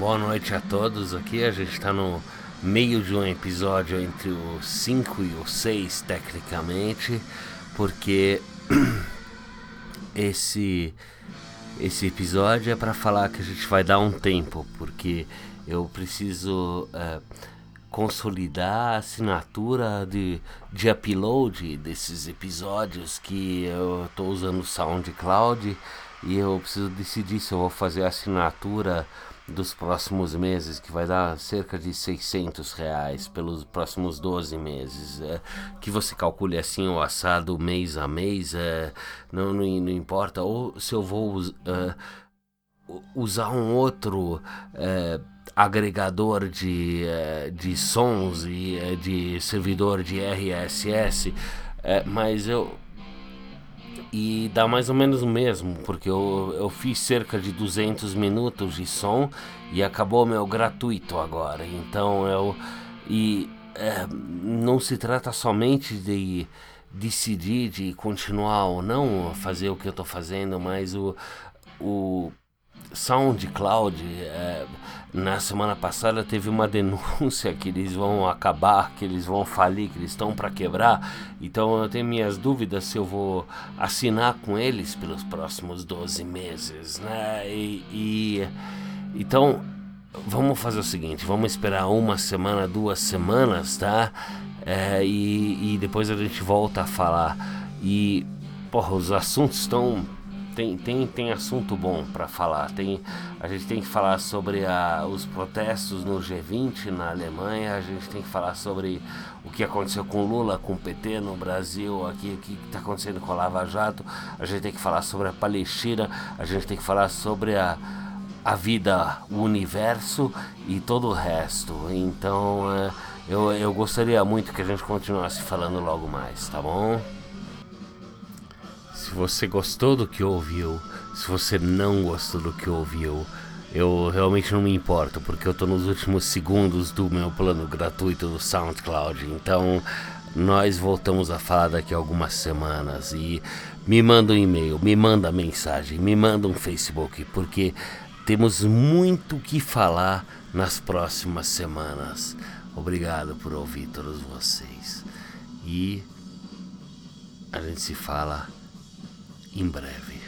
boa noite a todos aqui. A gente está no meio de um episódio entre o 5 e o 6, tecnicamente, porque esse esse episódio é para falar que a gente vai dar um tempo, porque eu preciso uh, consolidar a assinatura de, de upload desses episódios que eu estou usando o SoundCloud e eu preciso decidir se eu vou fazer a assinatura dos próximos meses, que vai dar cerca de 600 reais pelos próximos 12 meses. É, que você calcule assim o assado mês a mês, é, não, não, não importa. Ou se eu vou uh, usar um outro uh, agregador de, uh, de sons e de servidor de RSS, mas eu e dá mais ou menos o mesmo, porque eu, eu fiz cerca de 200 minutos de som e acabou meu gratuito agora. Então eu. E é, não se trata somente de decidir de continuar ou não fazer o que eu estou fazendo, mas o, o SoundCloud. É, na semana passada teve uma denúncia que eles vão acabar, que eles vão falir, que eles estão para quebrar. Então eu tenho minhas dúvidas se eu vou assinar com eles pelos próximos 12 meses, né? E, e então vamos fazer o seguinte, vamos esperar uma semana, duas semanas, tá? É, e, e depois a gente volta a falar. E porra, os assuntos estão tem, tem, tem assunto bom para falar. Tem, a gente tem que falar sobre a, os protestos no G20 na Alemanha, a gente tem que falar sobre o que aconteceu com Lula, com o PT no Brasil, aqui, o que está acontecendo com a Lava Jato, a gente tem que falar sobre a Palestina, a gente tem que falar sobre a, a vida, o universo e todo o resto. Então é, eu, eu gostaria muito que a gente continuasse falando logo mais, tá bom? Se você gostou do que ouviu, se você não gostou do que ouviu, eu realmente não me importo, porque eu tô nos últimos segundos do meu plano gratuito do SoundCloud. Então, nós voltamos a falar daqui a algumas semanas e me manda um e-mail, me manda mensagem, me manda um Facebook, porque temos muito o que falar nas próximas semanas. Obrigado por ouvir todos vocês. E a gente se fala em breve.